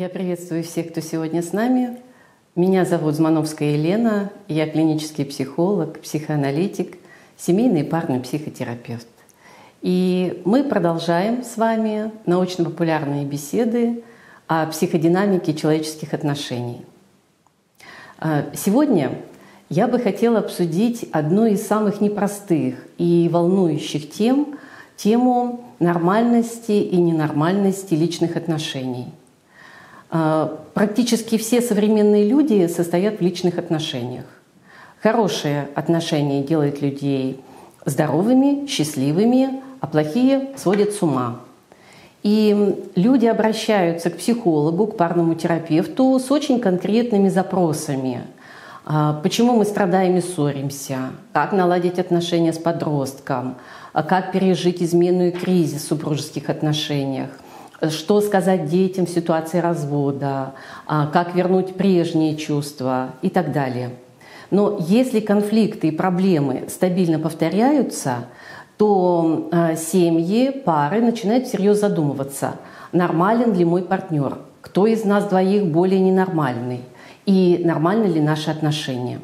Я приветствую всех, кто сегодня с нами. Меня зовут Змановская Елена, я клинический психолог, психоаналитик, семейный парный психотерапевт. И мы продолжаем с вами научно-популярные беседы о психодинамике человеческих отношений. А, сегодня я бы хотела обсудить одну из самых непростых и волнующих тем, тему нормальности и ненормальности личных отношений – практически все современные люди состоят в личных отношениях. Хорошие отношения делают людей здоровыми, счастливыми, а плохие сводят с ума. И люди обращаются к психологу, к парному терапевту с очень конкретными запросами. А, почему мы страдаем и ссоримся? Как наладить отношения с подростком? А как пережить измену и кризис в супружеских отношениях? Что сказать детям в ситуации развода, а, как вернуть прежние чувства и так далее. Но если конфликты и проблемы стабильно повторяются, то а, семьи, пары начинают всерьез задумываться, нормален ли мой партнер, кто из нас двоих более ненормальный и нормальны ли наши отношения.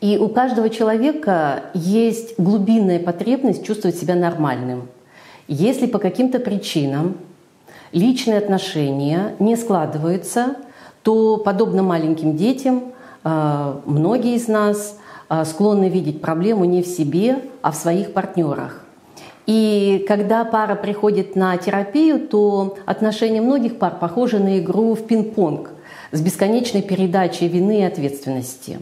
И у каждого человека есть глубинная потребность чувствовать себя нормальным – если по каким-то причинам личные отношения не складываются, то, подобно маленьким детям, э, многие из нас э, склонны видеть проблему не в себе, а в своих партнерах. И когда пара приходит на терапию, то отношения многих пар похожи на игру в пинг-понг с бесконечной передачей вины и ответственности. Э,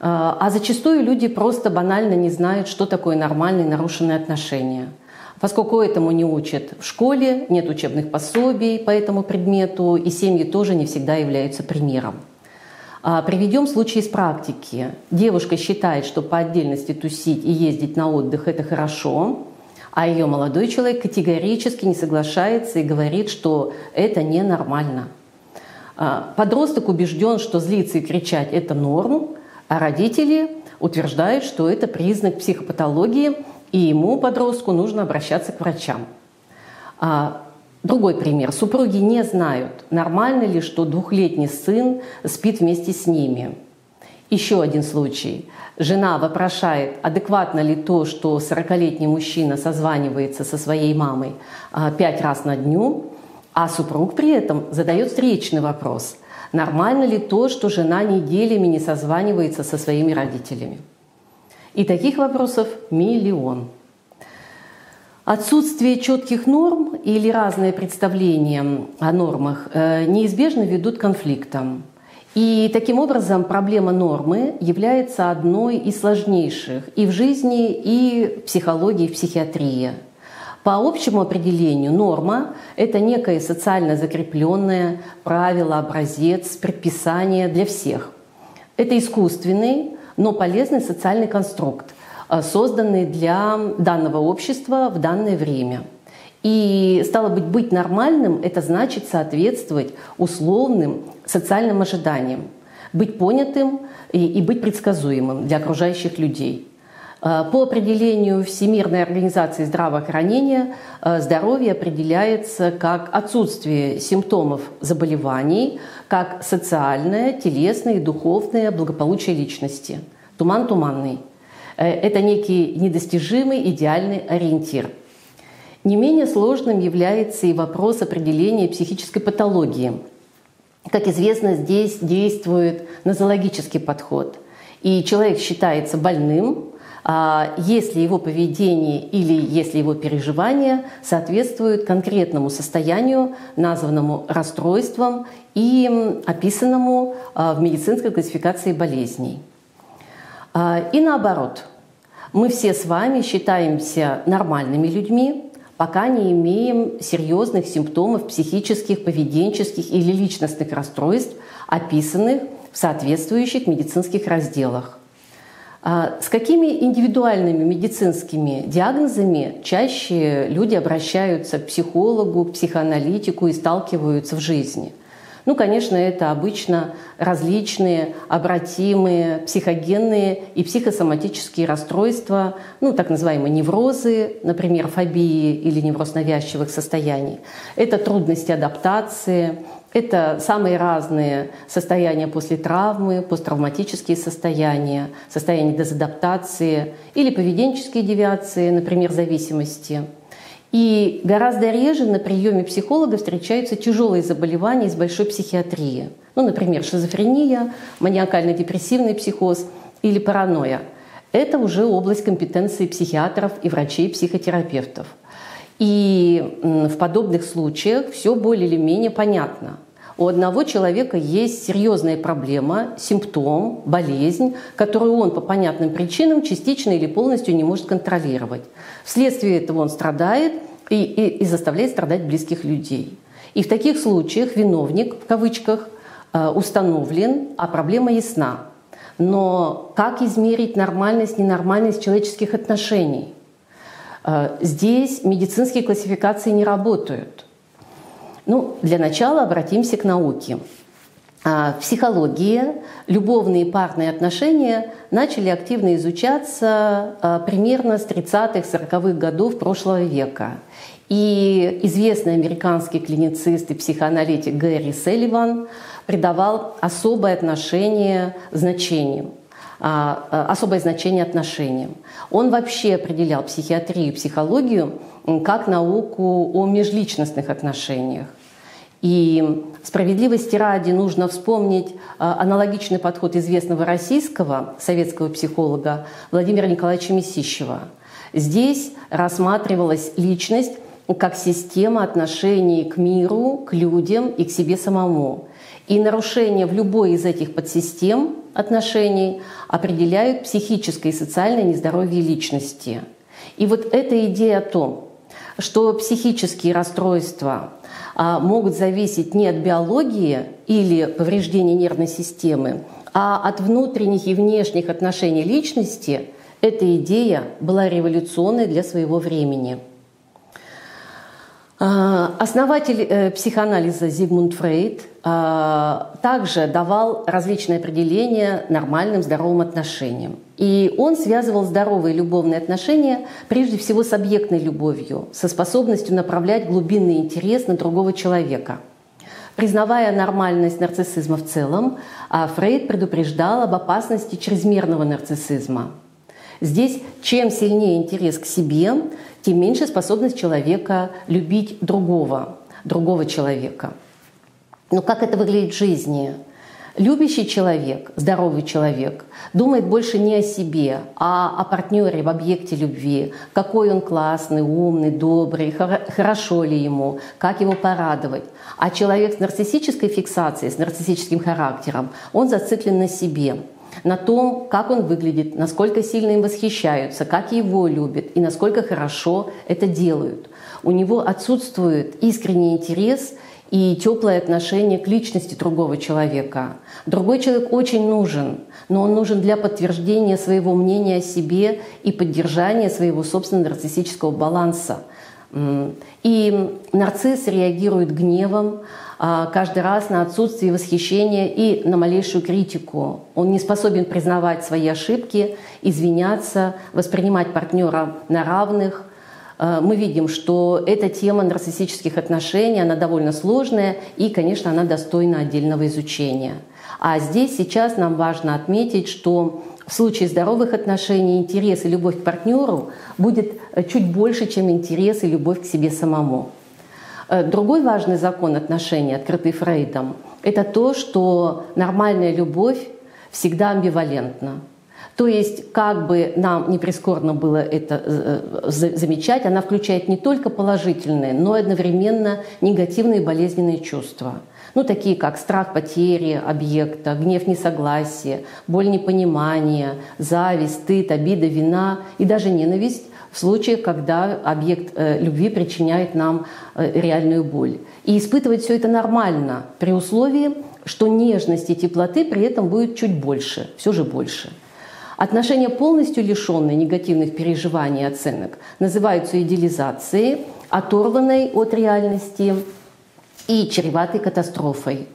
а зачастую люди просто банально не знают, что такое нормальные нарушенные отношения – Поскольку этому не учат в школе, нет учебных пособий по этому предмету, и семьи тоже не всегда являются примером. А, приведем случай из практики. Девушка считает, что по отдельности тусить и ездить на отдых – это хорошо, а ее молодой человек категорически не соглашается и говорит, что это ненормально. А, подросток убежден, что злиться и кричать – это норм, а родители утверждают, что это признак психопатологии – и ему, подростку, нужно обращаться к врачам. А, другой пример. Супруги не знают, нормально ли, что двухлетний сын спит вместе с ними. Еще один случай. Жена вопрошает, адекватно ли то, что 40-летний мужчина созванивается со своей мамой а, пять раз на дню, а супруг при этом задает встречный вопрос. Нормально ли то, что жена неделями не созванивается со своими родителями? И таких вопросов миллион. Отсутствие четких норм или разные представления о нормах э, неизбежно ведут к конфликтам. И таким образом проблема нормы является одной из сложнейших и в жизни, и в психологии, и в психиатрии. По общему определению норма – это некое социально закрепленное правило, образец, предписание для всех. Это искусственный, но полезный социальный конструкт, э, созданный для данного общества в данное время. И стало быть, быть нормальным – это значит соответствовать условным социальным ожиданиям, быть понятым и, и быть предсказуемым для окружающих людей. Э, по определению Всемирной организации здравоохранения э, здоровье определяется как отсутствие симптомов заболеваний, как социальное, телесное и духовное благополучие личности. Туман туманный. Э, это некий недостижимый идеальный ориентир. Не менее сложным является и вопрос определения психической патологии. Как известно, здесь действует нозологический подход. И человек считается больным, если его поведение или если его переживания соответствуют конкретному состоянию, названному расстройством и описанному а, в медицинской классификации болезней. А, и наоборот, мы все с вами считаемся нормальными людьми, пока не имеем серьезных симптомов психических, поведенческих или личностных расстройств, описанных в соответствующих медицинских разделах. А с какими индивидуальными медицинскими диагнозами чаще люди обращаются к психологу, к психоаналитику и сталкиваются в жизни? Ну, конечно, это обычно различные обратимые психогенные и психосоматические расстройства, ну, так называемые неврозы, например, фобии или невроз навязчивых состояний. Это трудности адаптации, это самые разные состояния после травмы, посттравматические состояния, состояния дезадаптации или поведенческие девиации, например, зависимости – и гораздо реже на приеме психолога встречаются тяжелые заболевания из большой психиатрии. Ну, например, шизофрения, маниакально-депрессивный психоз или паранойя. Это уже область компетенции психиатров и врачей-психотерапевтов. И в подобных случаях все более или менее понятно. У одного человека есть серьезная проблема, симптом, болезнь, которую он по понятным причинам частично или полностью не может контролировать. Вследствие этого он страдает и, и, и заставляет страдать близких людей. И в таких случаях виновник, в кавычках, э, установлен, а проблема ясна. Но как измерить нормальность, ненормальность человеческих отношений? Э, здесь медицинские классификации не работают. Ну, для начала обратимся к науке. А, в психологии любовные парные отношения начали активно изучаться а, примерно с 30-40-х годов прошлого века. И известный американский клиницист и психоаналитик Гэри Селливан придавал особое отношение значениям а, особое значение отношениям. Он вообще определял психиатрию и психологию как науку о межличностных отношениях. И справедливости ради нужно вспомнить а, аналогичный подход известного российского советского психолога Владимира Николаевича Месищева. Здесь рассматривалась личность как система отношений к миру, к людям и к себе самому. И нарушения в любой из этих подсистем отношений определяют психическое и социальное нездоровье личности. И вот эта идея о том, что психические расстройства а, могут зависеть не от биологии или повреждения нервной системы, а от внутренних и внешних отношений личности, эта идея была революционной для своего времени. А, основатель э, психоанализа Зигмунд Фрейд также давал различные определения нормальным здоровым отношениям. И он связывал здоровые любовные отношения прежде всего с объектной любовью, со способностью направлять глубинный интерес на другого человека. Признавая нормальность нарциссизма в целом, а, Фрейд предупреждал об опасности чрезмерного нарциссизма. Здесь чем сильнее интерес к себе, тем меньше способность человека любить другого, другого человека. Но как это выглядит в жизни? Любящий человек, здоровый человек, думает больше не о себе, а о партнере в объекте любви. Какой он классный, умный, добрый, хорошо ли ему, как его порадовать. А человек с нарциссической фиксацией, с нарциссическим характером, он зациклен на себе на том, как он выглядит, насколько сильно им восхищаются, как его любят и насколько хорошо это делают. У него отсутствует искренний интерес и теплое отношение к личности другого человека. Другой человек очень нужен, но он нужен для подтверждения своего мнения о себе и поддержания своего собственного нарциссического баланса. И нарцисс реагирует гневом а, каждый раз на отсутствие восхищения и на малейшую критику. Он не способен признавать свои ошибки, извиняться, воспринимать партнера на равных, мы видим, что эта тема нарциссических отношений, она довольно сложная и, конечно, она достойна отдельного изучения. А здесь сейчас нам важно отметить, что в случае здоровых отношений интерес и любовь к партнеру будет э, чуть больше, чем интерес и любовь к себе самому. Э, другой важный закон отношений, открытый Фрейдом, это то, что нормальная любовь всегда амбивалентна. То есть, как бы нам не прискорбно было это э, э, замечать, она включает не только положительные, но и одновременно негативные болезненные чувства. Ну, такие как страх потери объекта, гнев несогласия, боль непонимания, зависть, стыд, обида, вина и даже ненависть в случае, когда объект э, любви причиняет нам реальную боль. И испытывать все это нормально при условии, что нежности и теплоты при этом будет чуть больше, все же больше. Отношения, полностью лишенные негативных переживаний и оценок, называются идеализацией, оторванной от реальности и чреватой катастрофой.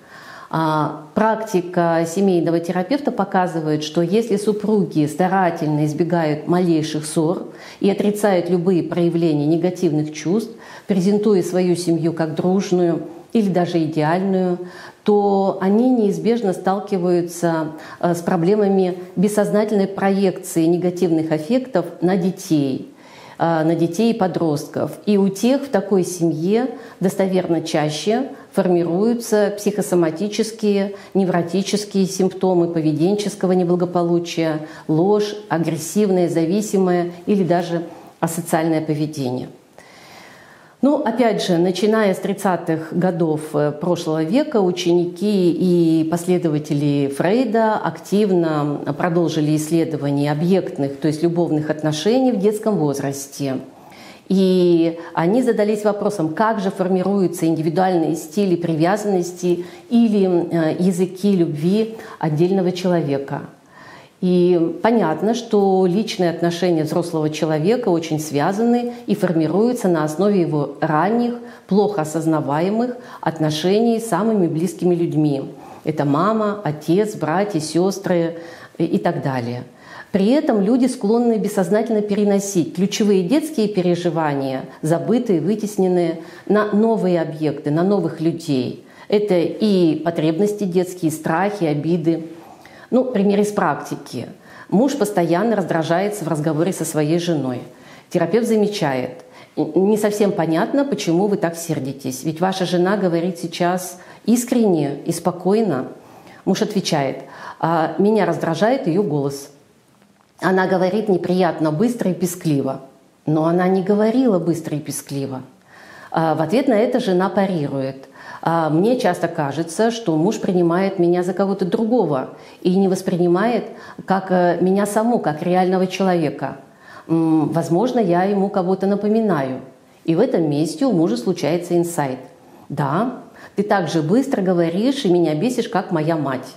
А, практика семейного терапевта показывает, что если супруги старательно избегают малейших ссор и отрицают любые проявления негативных чувств, презентуя свою семью как дружную или даже идеальную, то они неизбежно сталкиваются э, с проблемами бессознательной проекции негативных эффектов на детей – Э, на детей и подростков. И у тех в такой семье достоверно чаще формируются психосоматические, невротические симптомы поведенческого неблагополучия, ложь, агрессивное, зависимое или даже асоциальное поведение – ну, опять же, начиная с 30-х годов э, прошлого века, ученики и последователи Фрейда активно продолжили исследование объектных, то есть любовных отношений в детском возрасте. И они задались вопросом, как же формируются индивидуальные стили привязанности или э, языки любви отдельного человека – и понятно, что личные отношения взрослого человека очень связаны и формируются на основе его ранних, плохо осознаваемых отношений с самыми близкими людьми. Это мама, отец, братья, сестры и так далее. При этом люди склонны бессознательно переносить ключевые детские переживания, забытые, вытесненные, на новые объекты, на новых людей. Это и потребности детские, страхи, обиды. Ну, пример из практики. Муж постоянно раздражается в разговоре со своей женой. Терапевт замечает, не совсем понятно, почему вы так сердитесь. Ведь ваша жена говорит сейчас искренне и спокойно. Муж отвечает, а меня раздражает ее голос. Она говорит неприятно, быстро и пескливо. Но она не говорила быстро и пескливо. А в ответ на это жена парирует. А мне часто кажется, что муж принимает меня за кого-то другого и не воспринимает как э, меня саму, как реального человека. Возможно, я ему кого-то напоминаю. И в этом месте у мужа случается инсайт. Да, ты так же быстро говоришь и меня бесишь, как моя мать.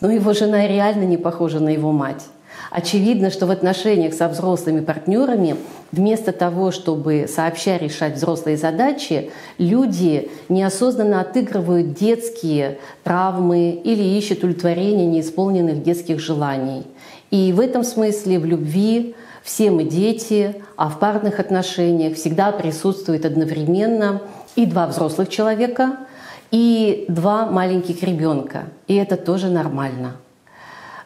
Но его жена реально не похожа на его мать. Очевидно, что в отношениях со взрослыми партнерами вместо того, чтобы сообща решать взрослые задачи, люди неосознанно отыгрывают детские травмы или ищут удовлетворение неисполненных детских желаний. И в этом смысле в любви все мы дети, а в парных отношениях всегда присутствует одновременно и два взрослых человека, и два маленьких ребенка. И это тоже нормально.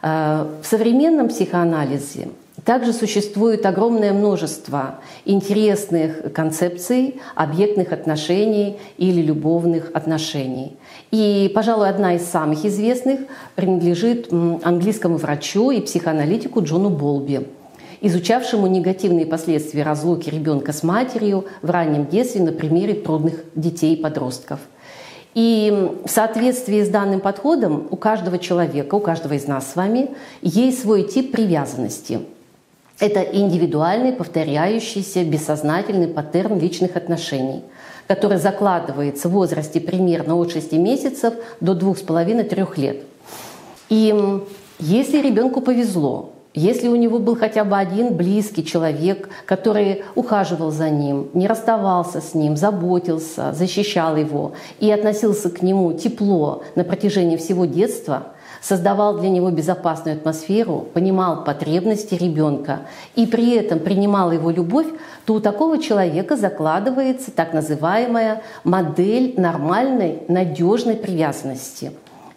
Э, в современном психоанализе также существует огромное множество интересных концепций объектных отношений или любовных отношений. И, пожалуй, одна из самых известных принадлежит английскому врачу и психоаналитику Джону Болби, изучавшему негативные последствия разлуки ребенка с матерью в раннем детстве на примере трудных детей и подростков – и в соответствии с данным подходом у каждого человека, у каждого из нас с вами есть свой тип привязанности. Это индивидуальный, повторяющийся, бессознательный паттерн личных отношений, который закладывается в возрасте примерно от 6 месяцев до 2,5-3 лет. И если ребенку повезло, если у него был хотя бы один близкий человек, который ухаживал за ним, не расставался с ним, заботился, защищал его и относился к нему тепло на протяжении всего детства, создавал для него безопасную атмосферу, понимал потребности ребенка и при этом принимал его любовь, то у такого человека закладывается так называемая модель нормальной, надежной привязанности.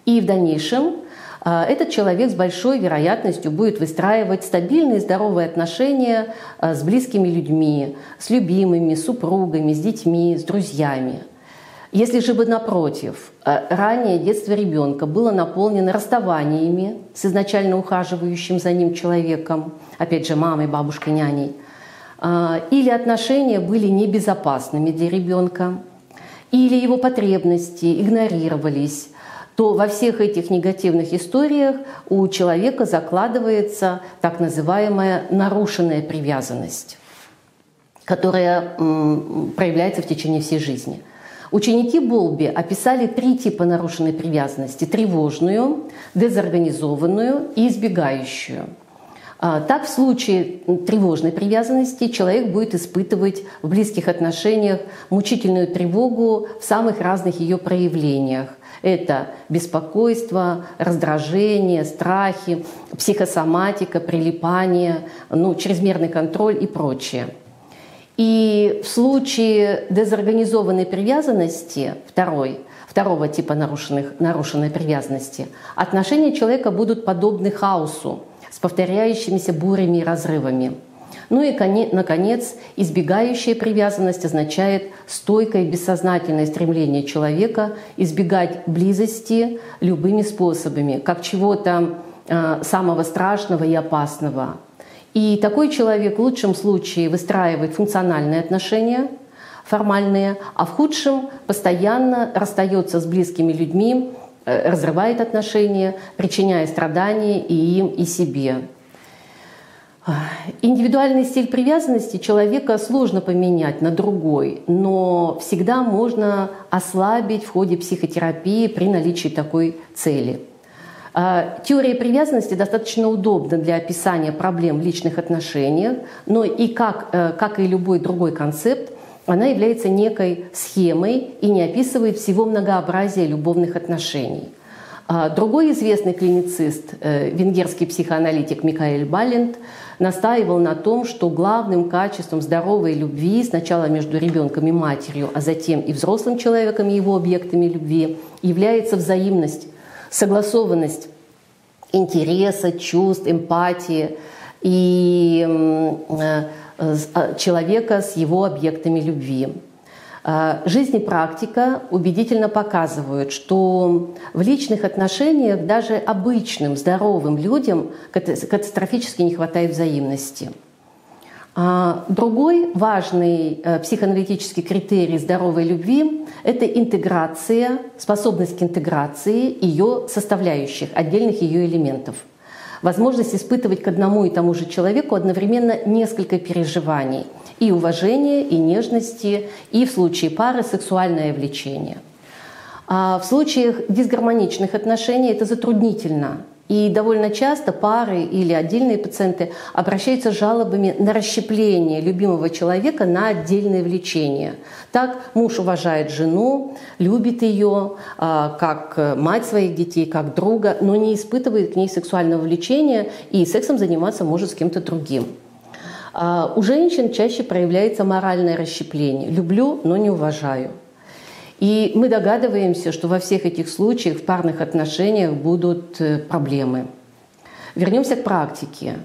И в дальнейшем этот человек с большой вероятностью будет выстраивать стабильные здоровые отношения а, с близкими людьми, с любимыми, супругами, с детьми, с друзьями. Если же бы напротив, а, ранее детство ребенка было наполнено расставаниями с изначально ухаживающим за ним человеком, опять же, мамой, бабушкой, няней, или отношения были небезопасными для ребенка, или его потребности игнорировались, то во всех этих негативных историях у человека закладывается так называемая нарушенная привязанность, которая проявляется в течение всей жизни. Ученики Болби описали три типа нарушенной привязанности – тревожную, дезорганизованную и избегающую. А, так, в случае тревожной привязанности человек будет испытывать в близких отношениях мучительную тревогу в самых разных ее проявлениях. Это беспокойство, раздражение, страхи, психосоматика, прилипание, ну, чрезмерный контроль и прочее. И в случае дезорганизованной привязанности, второй, второго типа нарушенных, нарушенной привязанности, отношения человека будут подобны хаосу с повторяющимися бурями и разрывами – ну и, наконец, избегающая привязанность означает стойкое бессознательное стремление человека избегать близости любыми способами, как чего-то э, самого страшного и опасного. И такой человек в лучшем случае выстраивает функциональные отношения, формальные, а в худшем постоянно расстается с близкими людьми, разрывает отношения, причиняя страдания и им, и себе. Индивидуальный стиль привязанности человека сложно поменять на другой, но всегда можно ослабить в ходе психотерапии при наличии такой цели. А, теория привязанности достаточно удобна для описания проблем в личных отношениях, но и как, э, как и любой другой концепт, она является некой схемой и не описывает всего многообразия любовных отношений. А, другой известный клиницист, э, венгерский психоаналитик Микаэль Балент, настаивал на том, что главным качеством здоровой любви сначала между ребенком и матерью, а затем и взрослым человеком и его объектами любви является взаимность, согласованность интереса, чувств, эмпатии и э, человека с его объектами любви. А, жизнь и практика убедительно показывают, что в личных отношениях даже обычным, здоровым людям катастрофически не хватает взаимности. А, другой важный э, психоаналитический критерий здоровой любви – это интеграция, способность к интеграции ее составляющих, отдельных ее элементов – возможность испытывать к одному и тому же человеку одновременно несколько переживаний и уважения, и нежности, и в случае пары сексуальное влечение. А в случаях дисгармоничных отношений это затруднительно, и довольно часто пары или отдельные пациенты обращаются с жалобами на расщепление любимого человека на отдельное влечение. Так муж уважает жену, любит ее а, как мать своих детей, как друга, но не испытывает к ней сексуального влечения и сексом заниматься может с кем-то другим. А, у женщин чаще проявляется моральное расщепление. Люблю, но не уважаю. И мы догадываемся, что во всех этих случаях в парных отношениях будут э, проблемы. Вернемся к практике.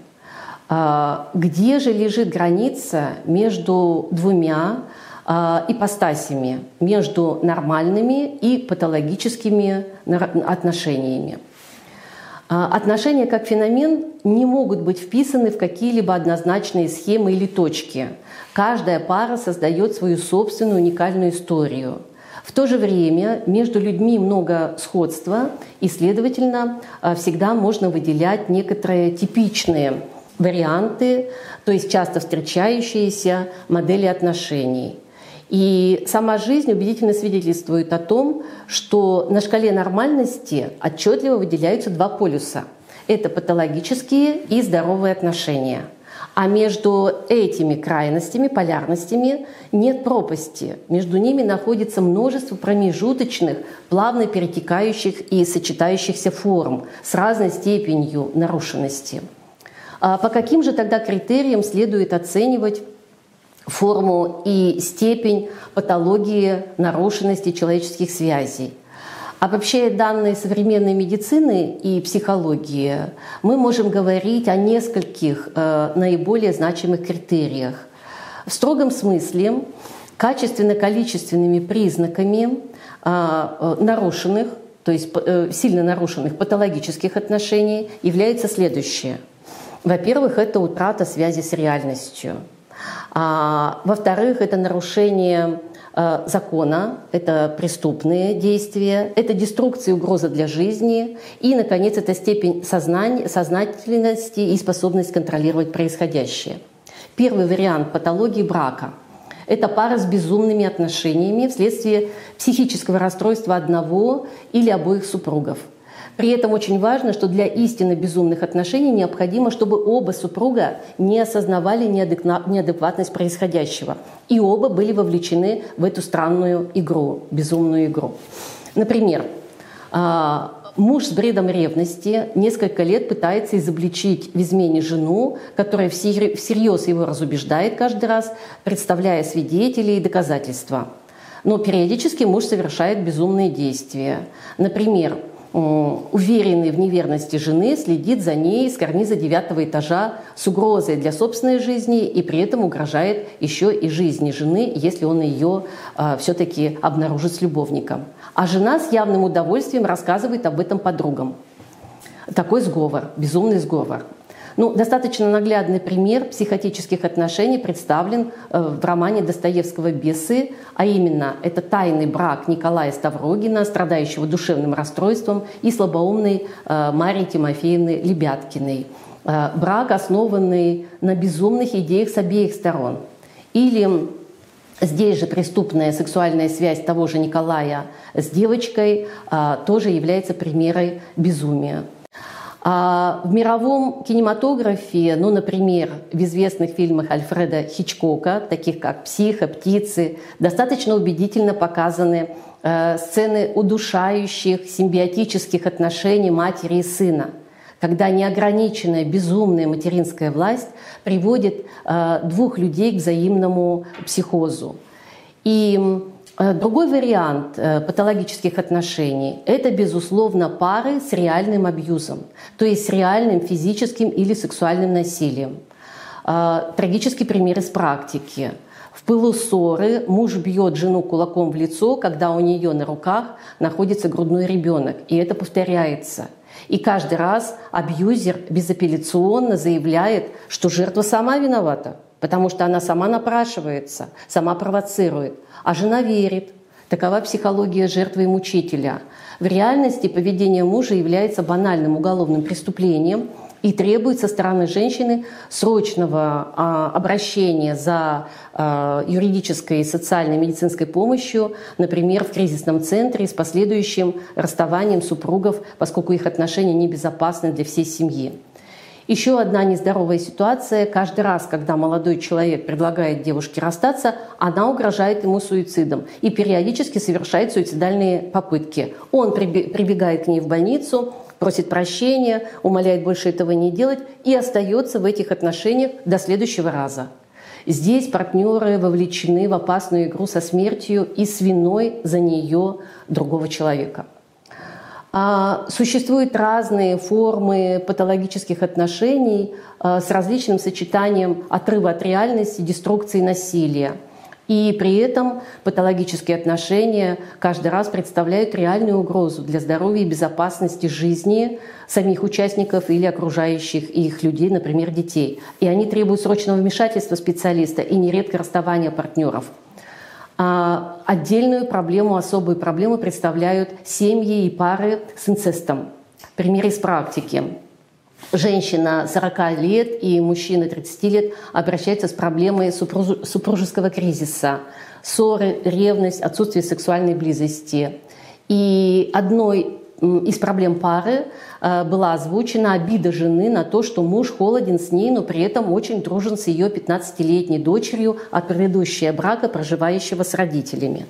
А, где же лежит граница между двумя а, ипостасями, между нормальными и патологическими отношениями? А, отношения как феномен не могут быть вписаны в какие-либо однозначные схемы или точки. Каждая пара создает свою собственную уникальную историю – в то же время между людьми много сходства, и, следовательно, а, всегда можно выделять некоторые типичные варианты, то есть часто встречающиеся модели отношений. И сама жизнь убедительно свидетельствует о том, что на шкале нормальности отчетливо выделяются два полюса. Это патологические и здоровые отношения – а между этими крайностями, полярностями нет пропасти. Между ними находится множество промежуточных, плавно перетекающих и сочетающихся форм с разной степенью нарушенности. А по каким же тогда критериям следует оценивать форму и степень патологии нарушенности человеческих связей? Обобщая данные современной медицины и психологии, мы можем говорить о нескольких э, наиболее значимых критериях. В строгом смысле качественно-количественными признаками э, нарушенных, то есть э, сильно нарушенных патологических отношений является следующее. Во-первых, это утрата связи с реальностью. А, во-вторых, это нарушение закона, это преступные действия, это деструкция и угроза для жизни, и, наконец, это степень сознания, сознательности и способность контролировать происходящее. Первый вариант патологии брака – это пара с безумными отношениями вследствие психического расстройства одного или обоих супругов. При этом очень важно, что для истинно безумных отношений необходимо, чтобы оба супруга не осознавали неадекватность происходящего. И оба были вовлечены в эту странную игру, безумную игру. Например, а, муж с бредом ревности несколько лет пытается изобличить в измене жену, которая всерьез его разубеждает каждый раз, представляя свидетелей и доказательства. Но периодически муж совершает безумные действия. Например, уверенный в неверности жены, следит за ней с карниза девятого этажа с угрозой для собственной жизни и при этом угрожает еще и жизни жены, если он ее э, все-таки обнаружит с любовником. А жена с явным удовольствием рассказывает об этом подругам. Такой сговор, безумный сговор. Ну, достаточно наглядный пример психотических отношений представлен э, в романе Достоевского «Бесы», а именно это тайный брак Николая Ставрогина, страдающего душевным расстройством, и слабоумной э, Марии Тимофеевны Лебяткиной. Э, брак, основанный на безумных идеях с обеих сторон. Или Здесь же преступная сексуальная связь того же Николая с девочкой тоже является примерой безумия. А в мировом кинематографе, ну, например, в известных фильмах Альфреда Хичкока, таких как «Психо», «Птицы», достаточно убедительно показаны э, сцены удушающих симбиотических отношений матери и сына, когда неограниченная безумная материнская власть приводит э, двух людей к взаимному психозу. И другой вариант э, патологических отношений – это, безусловно, пары с реальным абьюзом, то есть с реальным физическим или сексуальным насилием. Э, трагический пример из практики. В пылу ссоры муж бьет жену кулаком в лицо, когда у нее на руках находится грудной ребенок, и это повторяется. И каждый раз абьюзер безапелляционно заявляет, что жертва сама виновата, потому что она сама напрашивается, сама провоцирует а жена верит. Такова психология жертвы и мучителя. В реальности поведение мужа является банальным уголовным преступлением и требует со стороны женщины срочного а, обращения за а, юридической, социальной, медицинской помощью, например, в кризисном центре с последующим расставанием супругов, поскольку их отношения небезопасны для всей семьи. Еще одна нездоровая ситуация. Каждый раз, когда молодой человек предлагает девушке расстаться, она угрожает ему суицидом и периодически совершает суицидальные попытки. Он прибегает к ней в больницу, просит прощения, умоляет больше этого не делать и остается в этих отношениях до следующего раза. Здесь партнеры вовлечены в опасную игру со смертью и с виной за нее другого человека. А, существуют разные формы патологических отношений а, с различным сочетанием отрыва от реальности, деструкции насилия. И при этом патологические отношения каждый раз представляют реальную угрозу для здоровья и безопасности жизни самих участников или окружающих их людей, например, детей. И они требуют срочного вмешательства специалиста и нередко расставания партнеров – отдельную проблему, особую проблему представляют семьи и пары с инцестом. Пример из практики. Женщина 40 лет и мужчина 30 лет обращаются с проблемой супружеского кризиса, ссоры, ревность, отсутствие сексуальной близости. И одной из проблем пары э, была озвучена обида жены на то, что муж холоден с ней, но при этом очень дружен с ее 15-летней дочерью от предыдущего брака, проживающего с родителями.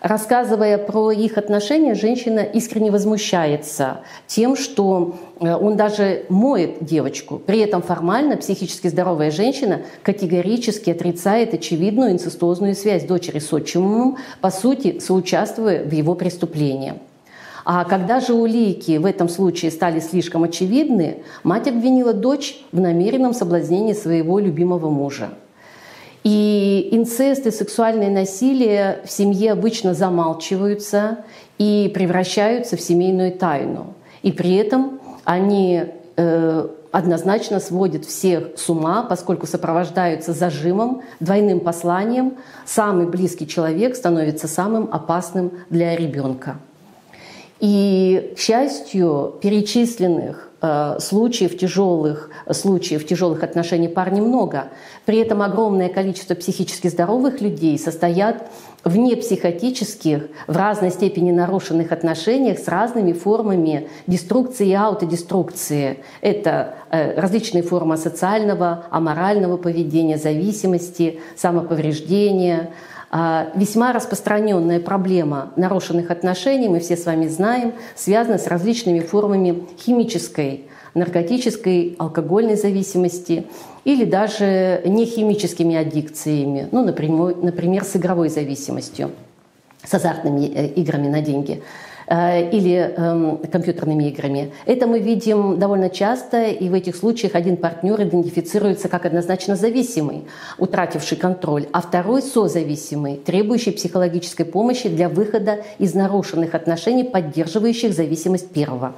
Рассказывая про их отношения, женщина искренне возмущается тем, что э, он даже моет девочку. При этом формально психически здоровая женщина категорически отрицает очевидную инцестуозную связь дочери с отчимом, по сути, соучаствуя в его преступлении. А когда же улики в этом случае стали слишком очевидны, мать обвинила дочь в намеренном соблазнении своего любимого мужа. И инцест и сексуальное насилие в семье обычно замалчиваются и превращаются в семейную тайну. И при этом они э, однозначно сводят всех с ума, поскольку сопровождаются зажимом, двойным посланием. Самый близкий человек становится самым опасным для ребенка. И, к счастью, перечисленных э, случаев тяжелых случаев тяжелых отношений пар немного. При этом огромное количество психически здоровых людей состоят в непсихотических, в разной степени нарушенных отношениях с разными формами деструкции и аутодеструкции. Это э, различные формы социального, аморального поведения, зависимости, самоповреждения. А, весьма распространенная проблема нарушенных отношений, мы все с вами знаем, связана с различными формами химической, наркотической, алкогольной зависимости – или даже не химическими аддикциями, ну, например, например с игровой зависимостью, с азартными э, играми на деньги или э, компьютерными играми. Это мы видим довольно часто, и в этих случаях один партнер идентифицируется как однозначно зависимый, утративший контроль, а второй созависимый, требующий психологической помощи для выхода из нарушенных отношений, поддерживающих зависимость первого.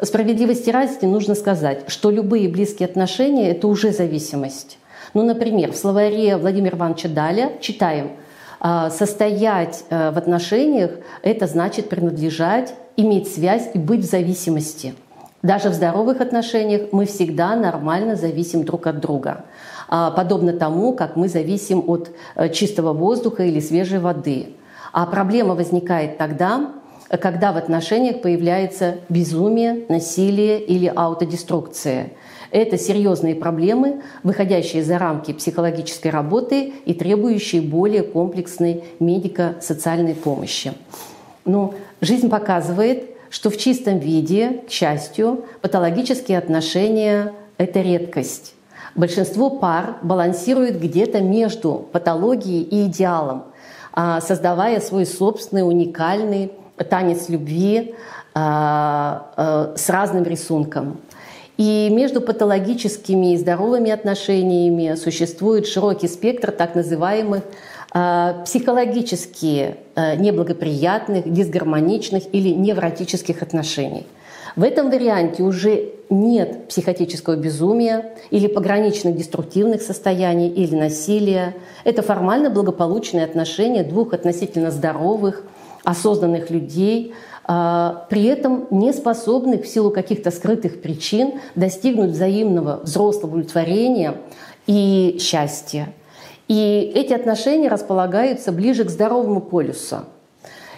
Справедливости ради нужно сказать, что любые близкие отношения – это уже зависимость. Ну, например, в словаре Владимира Ивановича Даля читаем «А, «состоять э, в отношениях – это значит принадлежать, иметь связь и быть в зависимости». Даже в здоровых отношениях мы всегда нормально зависим друг от друга. А, подобно тому, как мы зависим от э, чистого воздуха или свежей воды. А проблема возникает тогда, когда в отношениях появляется безумие, насилие или аутодеструкция. Это серьезные проблемы, выходящие за рамки психологической работы и требующие более комплексной медико-социальной помощи. Но жизнь показывает, что в чистом виде, к счастью, патологические отношения – это редкость. Большинство пар балансирует где-то между патологией и идеалом, а, создавая свой собственный уникальный танец любви а, а, с разным рисунком. И между патологическими и здоровыми отношениями существует широкий спектр так называемых а, психологически неблагоприятных, дисгармоничных или невротических отношений. В этом варианте уже нет психотического безумия или пограничных деструктивных состояний или насилия. Это формально благополучные отношения двух относительно здоровых, осознанных людей, а, при этом не способных в силу каких-то скрытых причин достигнуть взаимного взрослого удовлетворения и счастья. И эти отношения располагаются ближе к здоровому полюсу.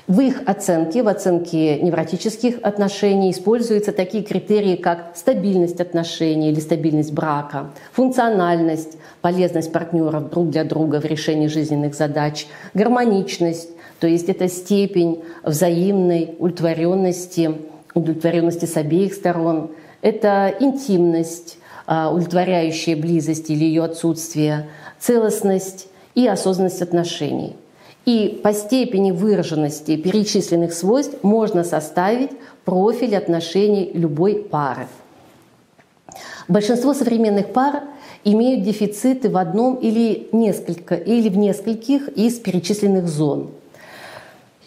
В их оценке, в оценке невротических отношений используются такие критерии, как стабильность отношений или стабильность брака, функциональность, полезность партнеров друг для друга в решении жизненных задач, гармоничность, то есть это степень взаимной удовлетворенности, удовлетворенности с обеих сторон, это интимность, а, удовлетворяющая близость или ее отсутствие, целостность и осознанность отношений. И по степени выраженности перечисленных свойств можно составить профиль отношений любой пары. Большинство современных пар имеют дефициты в одном или, несколько, или в нескольких из перечисленных зон –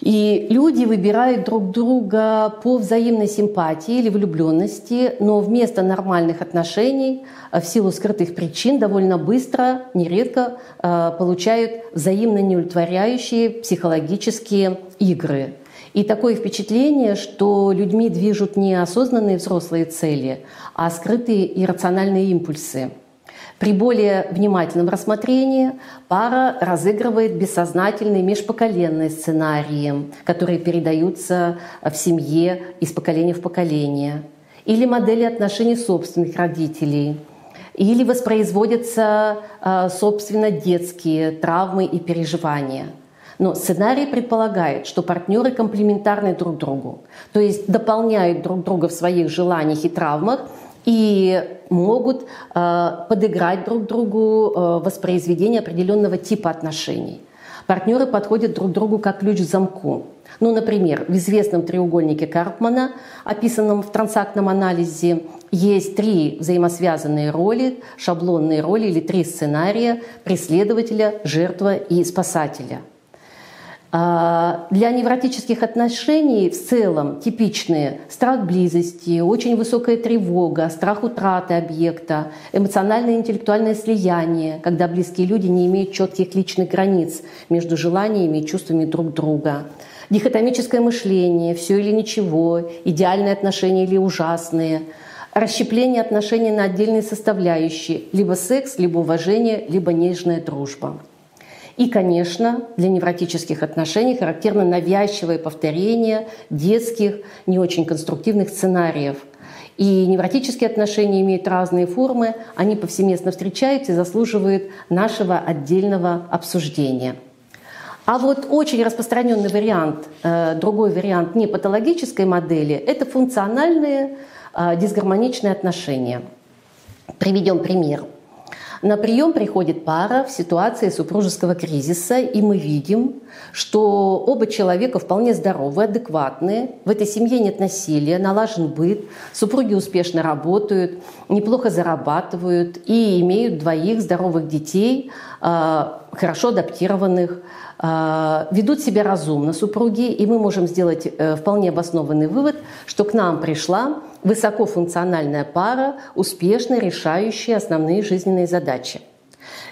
и люди выбирают друг друга по взаимной симпатии или влюбленности, но вместо нормальных отношений э, в силу скрытых причин довольно быстро, нередко э, получают взаимно неудовлетворяющие психологические игры. И такое впечатление, что людьми движут не осознанные взрослые цели, а скрытые иррациональные импульсы – при более внимательном рассмотрении пара разыгрывает бессознательные межпоколенные сценарии, которые передаются в семье из поколения в поколение, или модели отношений собственных родителей, или воспроизводятся а, собственно детские травмы и переживания. Но сценарий предполагает, что партнеры комплементарны друг другу, то есть дополняют друг друга в своих желаниях и травмах и могут э, подыграть друг другу э, воспроизведение определенного типа отношений. Партнеры подходят друг другу как ключ к замку. Ну, например, в известном треугольнике Карпмана, описанном в трансактном анализе, есть три взаимосвязанные роли, шаблонные роли или три сценария преследователя, жертва и спасателя – для невротических отношений в целом типичные страх близости, очень высокая тревога, страх утраты объекта, эмоциональное и интеллектуальное слияние, когда близкие люди не имеют четких личных границ между желаниями и чувствами друг друга. Дихотомическое мышление, все или ничего, идеальные отношения или ужасные, расщепление отношений на отдельные составляющие, либо секс, либо уважение, либо нежная дружба. И, конечно, для невротических отношений характерно навязчивое повторение детских, не очень конструктивных сценариев. И невротические отношения имеют разные формы, они повсеместно встречаются и заслуживают нашего отдельного обсуждения. А вот очень распространенный вариант, э, другой вариант не патологической модели, это функциональные э, дисгармоничные отношения. Приведем пример. На прием приходит пара в ситуации супружеского кризиса, и мы видим, что оба человека вполне здоровы, адекватные. В этой семье нет насилия, налажен быт, супруги успешно работают, неплохо зарабатывают и имеют двоих здоровых детей, а, хорошо адаптированных, а, ведут себя разумно супруги, и мы можем сделать э, вполне обоснованный вывод, что к нам пришла высокофункциональная пара, успешно решающая основные жизненные задачи.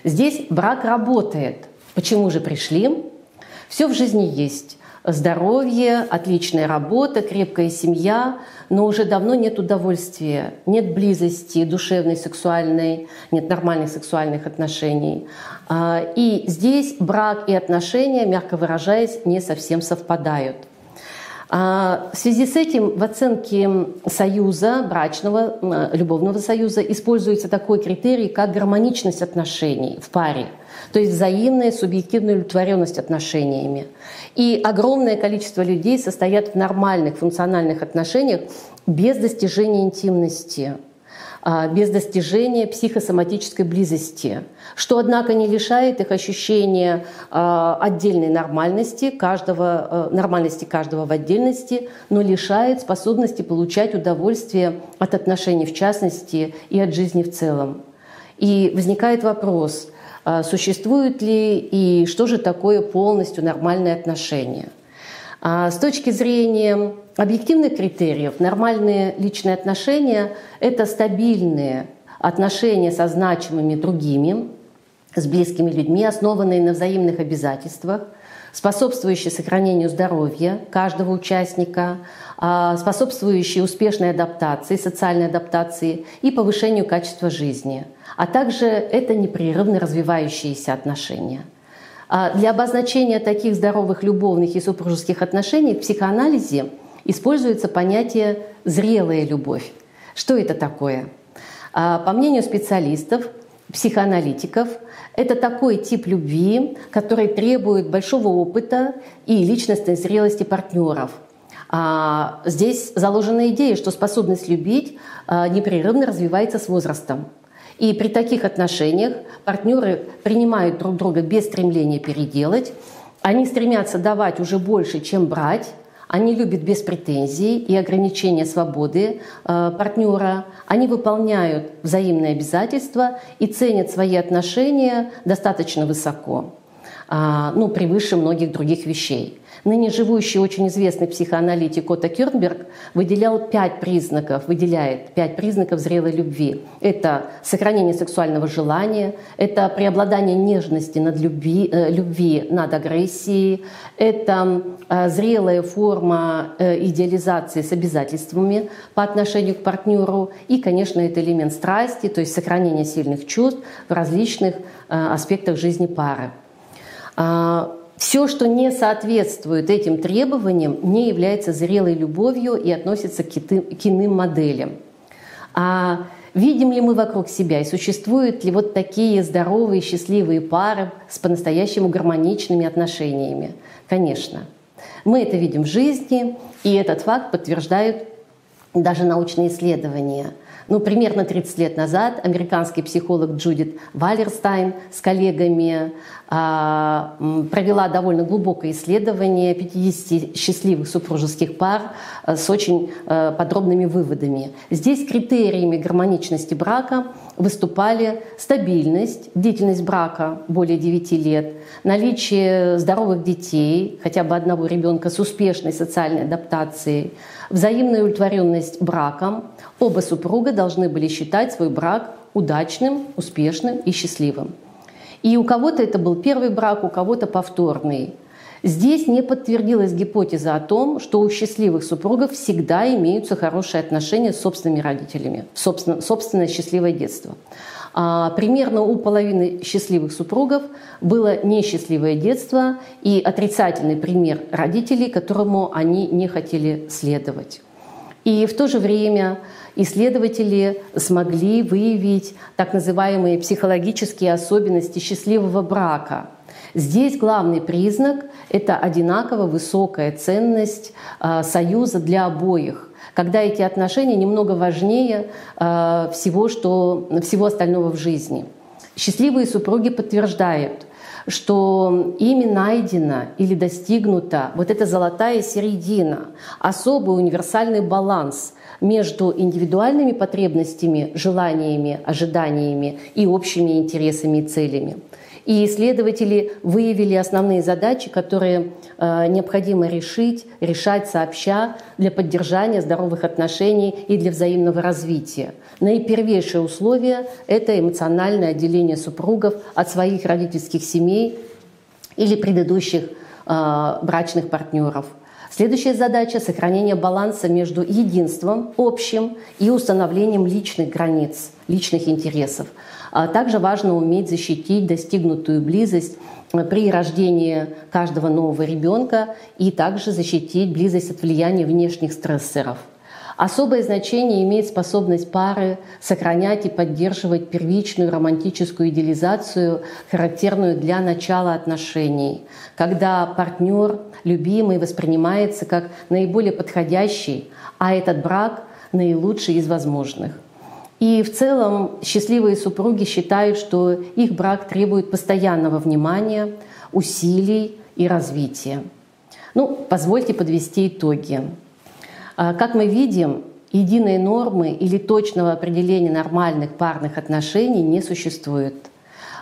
Здесь брак работает. Почему же пришли? Все в жизни есть. Здоровье, отличная работа, крепкая семья, но уже давно нет удовольствия, нет близости душевной, сексуальной, нет нормальных сексуальных отношений. А, и здесь брак и отношения, мягко выражаясь, не совсем совпадают – в связи с этим в оценке союза, брачного, любовного союза, используется такой критерий, как гармоничность отношений в паре, то есть взаимная субъективная удовлетворенность отношениями. И огромное количество людей состоят в нормальных функциональных отношениях без достижения интимности. А, без достижения психосоматической близости, что, однако, не лишает их ощущения а, отдельной нормальности каждого, э, нормальности каждого в отдельности, но лишает способности получать удовольствие от отношений в частности и от жизни в целом. И возникает вопрос, а, существует ли и что же такое полностью нормальные отношения – а с точки зрения объективных критериев, нормальные личные отношения – это стабильные отношения со значимыми другими, с близкими людьми, основанные на взаимных обязательствах, способствующие сохранению здоровья каждого участника, а, способствующие успешной адаптации, социальной адаптации и повышению качества жизни. А также это непрерывно развивающиеся отношения – а для обозначения таких здоровых любовных и супружеских отношений в психоанализе используется понятие «зрелая любовь». Что это такое? А, по мнению специалистов, психоаналитиков, это такой тип любви, который требует большого опыта и личностной зрелости партнеров. А, здесь заложена идея, что способность любить непрерывно развивается с возрастом. И при таких отношениях партнеры принимают друг друга без стремления переделать, они стремятся давать уже больше, чем брать, они любят без претензий и ограничения свободы э, партнера. Они выполняют взаимные обязательства и ценят свои отношения достаточно высоко, э, ну, превыше многих других вещей. Ныне живущий очень известный психоаналитик Отто Кёрнберг выделял пять признаков, выделяет пять признаков зрелой любви. Это сохранение сексуального желания, это преобладание нежности над любви, э, любви над агрессией, это э, зрелая форма э, идеализации с обязательствами по отношению к партнеру и, конечно, это элемент страсти, то есть сохранение сильных чувств в различных аспектах жизни пары. Все, что не соответствует этим требованиям, не является зрелой любовью и относится к иным моделям. А видим ли мы вокруг себя и существуют ли вот такие здоровые, счастливые пары с по-настоящему гармоничными отношениями? Конечно. Мы это видим в жизни, и этот факт подтверждают даже научные исследования – ну, примерно 30 лет назад американский психолог Джудит Валерстайн с коллегами а, провела довольно глубокое исследование 50 счастливых супружеских пар а, с очень а, подробными выводами. Здесь критериями гармоничности брака выступали стабильность, длительность брака более 9 лет, наличие здоровых детей, хотя бы одного ребенка с успешной социальной адаптацией, взаимная удовлетворенность браком. Оба супруга должны были считать свой брак удачным, успешным и счастливым. И у кого-то это был первый брак, у кого-то повторный. Здесь не подтвердилась гипотеза о том, что у счастливых супругов всегда имеются хорошие отношения с собственными родителями, собственно, собственное счастливое детство. А, примерно у половины счастливых супругов было несчастливое детство и отрицательный пример родителей, которому они не хотели следовать. И в то же время исследователи смогли выявить так называемые психологические особенности счастливого брака. Здесь главный признак – это одинаково высокая ценность а, союза для обоих, когда эти отношения немного важнее а, всего, что, всего остального в жизни. Счастливые супруги подтверждают, что ими найдена или достигнута вот эта золотая середина, особый универсальный баланс между индивидуальными потребностями, желаниями, ожиданиями и общими интересами и целями. И исследователи выявили основные задачи, которые э, необходимо решить, решать сообща для поддержания здоровых отношений и для взаимного развития. Наипервейшее условие – это эмоциональное отделение супругов от своих родительских семей или предыдущих э, брачных партнеров – Следующая задача – сохранение баланса между единством общим и установлением личных границ, личных интересов. А также важно уметь защитить достигнутую близость э, при рождении каждого нового ребенка и также защитить близость от влияния внешних стрессоров – Особое значение имеет способность пары сохранять и поддерживать первичную романтическую идеализацию, характерную для начала отношений, когда партнер, любимый, воспринимается как наиболее подходящий, а этот брак наилучший из возможных. И в целом счастливые супруги считают, что их брак требует постоянного внимания, усилий и развития. Ну, позвольте подвести итоги. А, как мы видим, единой нормы или точного определения нормальных парных отношений не существует.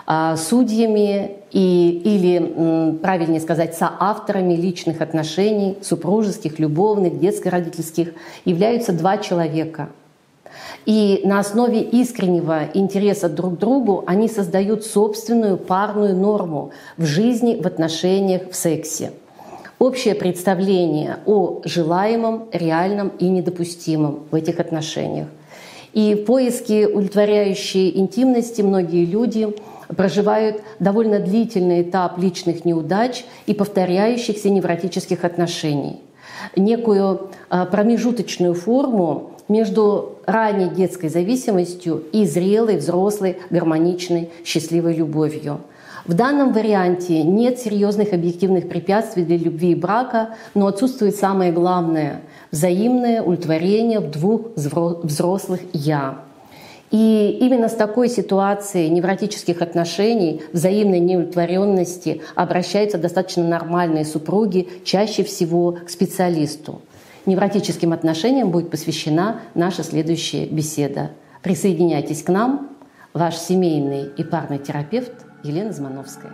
А, судьями и, или, правильнее сказать, соавторами личных отношений, супружеских, любовных, детско-родительских, являются два человека. И на основе искреннего интереса друг к другу они создают собственную парную норму в жизни, в отношениях, в сексе общее представление о желаемом, реальном и недопустимом в этих отношениях. И в поиске удовлетворяющей интимности многие люди проживают довольно длительный этап личных неудач и повторяющихся невротических отношений. Некую а, промежуточную форму между ранней детской зависимостью и зрелой, взрослой, гармоничной, счастливой любовью – в данном варианте нет серьезных объективных препятствий для любви и брака, но отсутствует самое главное – взаимное удовлетворение в двух взрослых «я». И именно с такой ситуацией невротических отношений, взаимной неудовлетворенности обращаются достаточно нормальные супруги, чаще всего к специалисту. Невротическим отношениям будет посвящена наша следующая беседа. Присоединяйтесь к нам, ваш семейный и парный терапевт Елена Змановская.